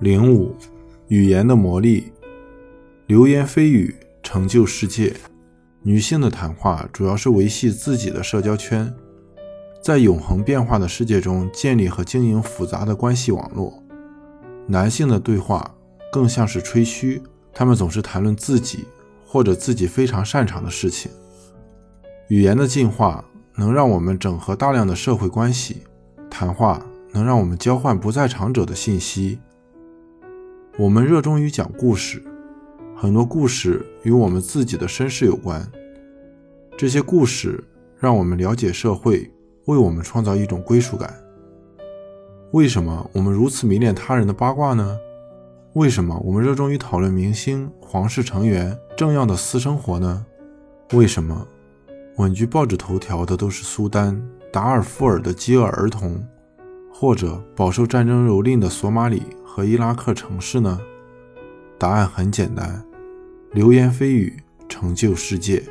零五，语言的魔力，流言蜚语成就世界。女性的谈话主要是维系自己的社交圈，在永恒变化的世界中建立和经营复杂的关系网络。男性的对话更像是吹嘘，他们总是谈论自己或者自己非常擅长的事情。语言的进化能让我们整合大量的社会关系，谈话能让我们交换不在场者的信息。我们热衷于讲故事，很多故事与我们自己的身世有关。这些故事让我们了解社会，为我们创造一种归属感。为什么我们如此迷恋他人的八卦呢？为什么我们热衷于讨论明星、皇室成员、政要的私生活呢？为什么稳居报纸头条的都是苏丹、达尔富尔的饥饿儿童，或者饱受战争蹂躏的索马里？和伊拉克城市呢？答案很简单，流言蜚语成就世界。